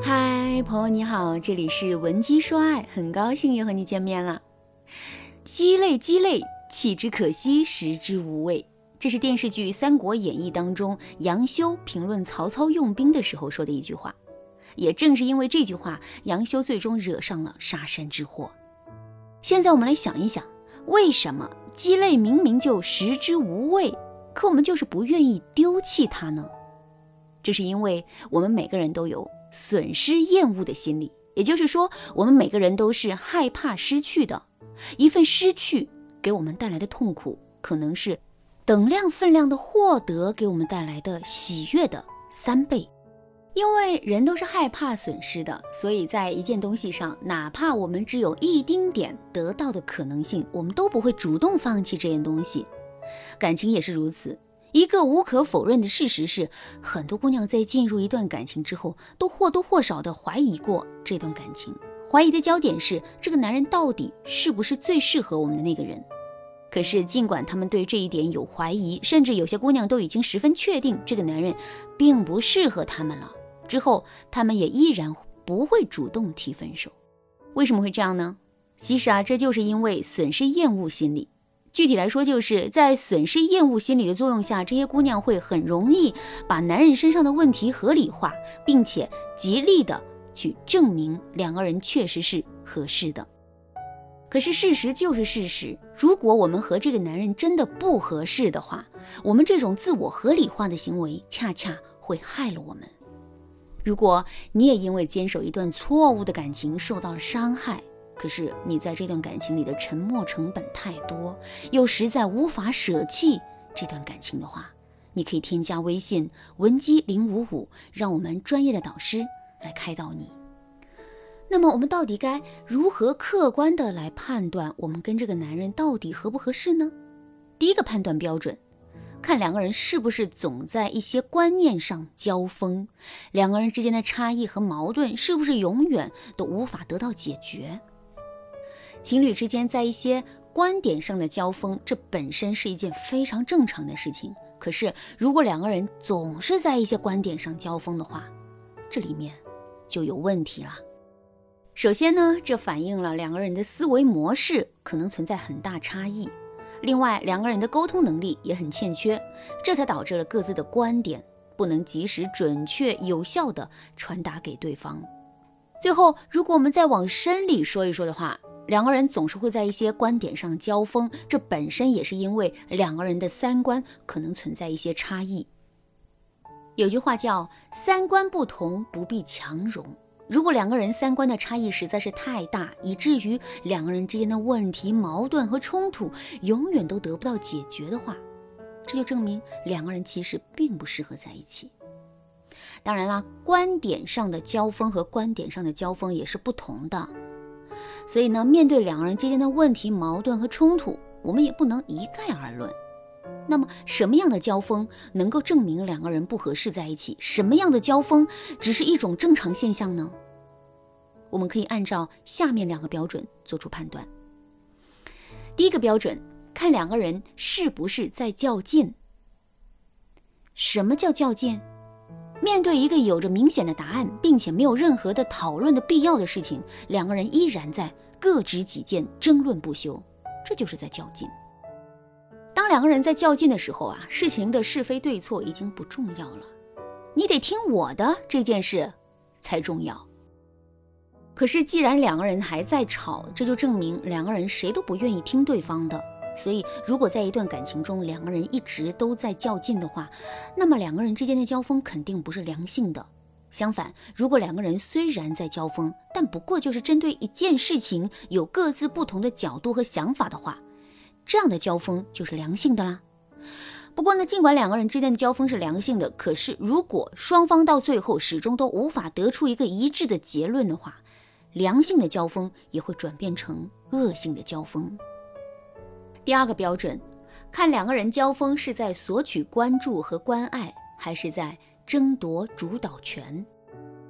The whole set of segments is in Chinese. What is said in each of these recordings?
嗨，朋友你好，这里是文姬说爱，很高兴又和你见面了。鸡肋鸡肋，弃之可惜，食之无味。这是电视剧《三国演义》当中杨修评论曹操用兵的时候说的一句话。也正是因为这句话，杨修最终惹上了杀身之祸。现在我们来想一想，为什么鸡肋明明就食之无味，可我们就是不愿意丢弃它呢？这是因为我们每个人都有。损失厌恶的心理，也就是说，我们每个人都是害怕失去的。一份失去给我们带来的痛苦，可能是等量分量的获得给我们带来的喜悦的三倍。因为人都是害怕损失的，所以在一件东西上，哪怕我们只有一丁点得到的可能性，我们都不会主动放弃这件东西。感情也是如此。一个无可否认的事实是，很多姑娘在进入一段感情之后，都或多或少的怀疑过这段感情。怀疑的焦点是这个男人到底是不是最适合我们的那个人。可是，尽管他们对这一点有怀疑，甚至有些姑娘都已经十分确定这个男人并不适合他们了，之后他们也依然不会主动提分手。为什么会这样呢？其实啊，这就是因为损失厌恶心理。具体来说，就是在损失厌恶心理的作用下，这些姑娘会很容易把男人身上的问题合理化，并且极力的去证明两个人确实是合适的。可是事实就是事实，如果我们和这个男人真的不合适的话，我们这种自我合理化的行为恰恰会害了我们。如果你也因为坚守一段错误的感情受到了伤害，可是你在这段感情里的沉默成本太多，又实在无法舍弃这段感情的话，你可以添加微信文姬零五五，让我们专业的导师来开导你。那么我们到底该如何客观的来判断我们跟这个男人到底合不合适呢？第一个判断标准，看两个人是不是总在一些观念上交锋，两个人之间的差异和矛盾是不是永远都无法得到解决。情侣之间在一些观点上的交锋，这本身是一件非常正常的事情。可是，如果两个人总是在一些观点上交锋的话，这里面就有问题了。首先呢，这反映了两个人的思维模式可能存在很大差异；另外，两个人的沟通能力也很欠缺，这才导致了各自的观点不能及时、准确、有效地传达给对方。最后，如果我们再往深里说一说的话，两个人总是会在一些观点上交锋，这本身也是因为两个人的三观可能存在一些差异。有句话叫“三观不同不必强融”，如果两个人三观的差异实在是太大，以至于两个人之间的问题、矛盾和冲突永远都得不到解决的话，这就证明两个人其实并不适合在一起。当然啦，观点上的交锋和观点上的交锋也是不同的。所以呢，面对两个人之间的问题、矛盾和冲突，我们也不能一概而论。那么，什么样的交锋能够证明两个人不合适在一起？什么样的交锋只是一种正常现象呢？我们可以按照下面两个标准做出判断。第一个标准，看两个人是不是在较劲。什么叫较劲？面对一个有着明显的答案，并且没有任何的讨论的必要的事情，两个人依然在各执己见、争论不休，这就是在较劲。当两个人在较劲的时候啊，事情的是非对错已经不重要了，你得听我的这件事才重要。可是既然两个人还在吵，这就证明两个人谁都不愿意听对方的。所以，如果在一段感情中，两个人一直都在较劲的话，那么两个人之间的交锋肯定不是良性的。相反，如果两个人虽然在交锋，但不过就是针对一件事情有各自不同的角度和想法的话，这样的交锋就是良性的啦。不过呢，尽管两个人之间的交锋是良性的，可是如果双方到最后始终都无法得出一个一致的结论的话，良性的交锋也会转变成恶性的交锋。第二个标准，看两个人交锋是在索取关注和关爱，还是在争夺主导权。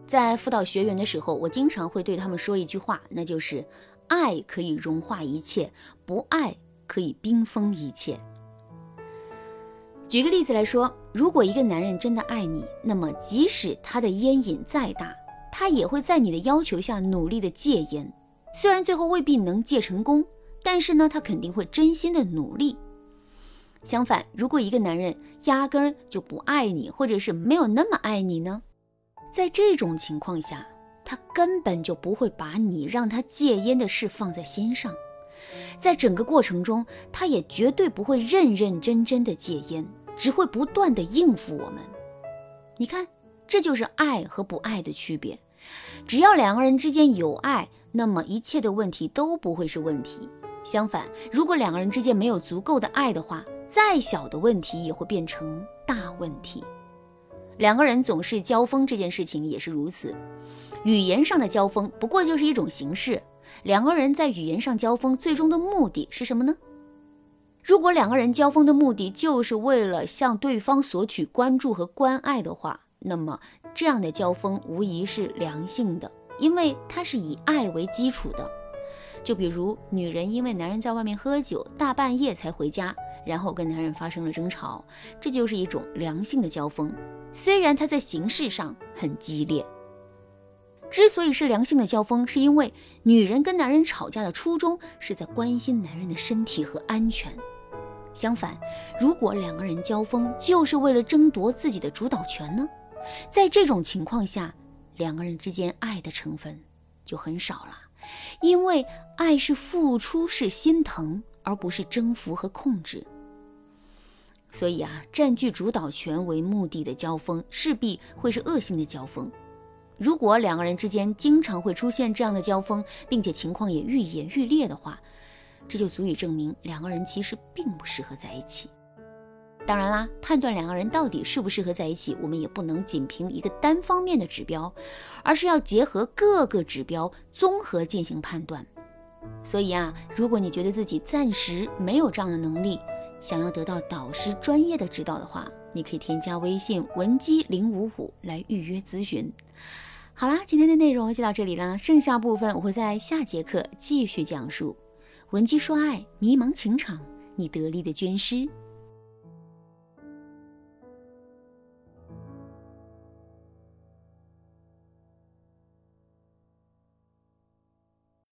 在辅导学员的时候，我经常会对他们说一句话，那就是“爱可以融化一切，不爱可以冰封一切”。举个例子来说，如果一个男人真的爱你，那么即使他的烟瘾再大，他也会在你的要求下努力的戒烟，虽然最后未必能戒成功，但是呢，他肯定会真心的努力。相反，如果一个男人压根儿就不爱你，或者是没有那么爱你呢？在这种情况下，他根本就不会把你让他戒烟的事放在心上，在整个过程中，他也绝对不会认认真真的戒烟，只会不断的应付我们。你看，这就是爱和不爱的区别。只要两个人之间有爱，那么一切的问题都不会是问题。相反，如果两个人之间没有足够的爱的话，再小的问题也会变成大问题。两个人总是交锋这件事情也是如此。语言上的交锋不过就是一种形式。两个人在语言上交锋，最终的目的是什么呢？如果两个人交锋的目的就是为了向对方索取关注和关爱的话，那么这样的交锋无疑是良性的，因为它是以爱为基础的。就比如女人因为男人在外面喝酒，大半夜才回家。然后跟男人发生了争吵，这就是一种良性的交锋，虽然它在形式上很激烈。之所以是良性的交锋，是因为女人跟男人吵架的初衷是在关心男人的身体和安全。相反，如果两个人交锋就是为了争夺自己的主导权呢？在这种情况下，两个人之间爱的成分就很少了，因为爱是付出，是心疼，而不是征服和控制。所以啊，占据主导权为目的的交锋势必会是恶性的交锋。如果两个人之间经常会出现这样的交锋，并且情况也愈演愈烈的话，这就足以证明两个人其实并不适合在一起。当然啦，判断两个人到底适不适合在一起，我们也不能仅凭一个单方面的指标，而是要结合各个指标综合进行判断。所以啊，如果你觉得自己暂时没有这样的能力，想要得到导师专业的指导的话，你可以添加微信文姬零五五来预约咨询。好啦，今天的内容就到这里啦，剩下部分我会在下节课继续讲述。文姬说爱，迷茫情场，你得力的军师。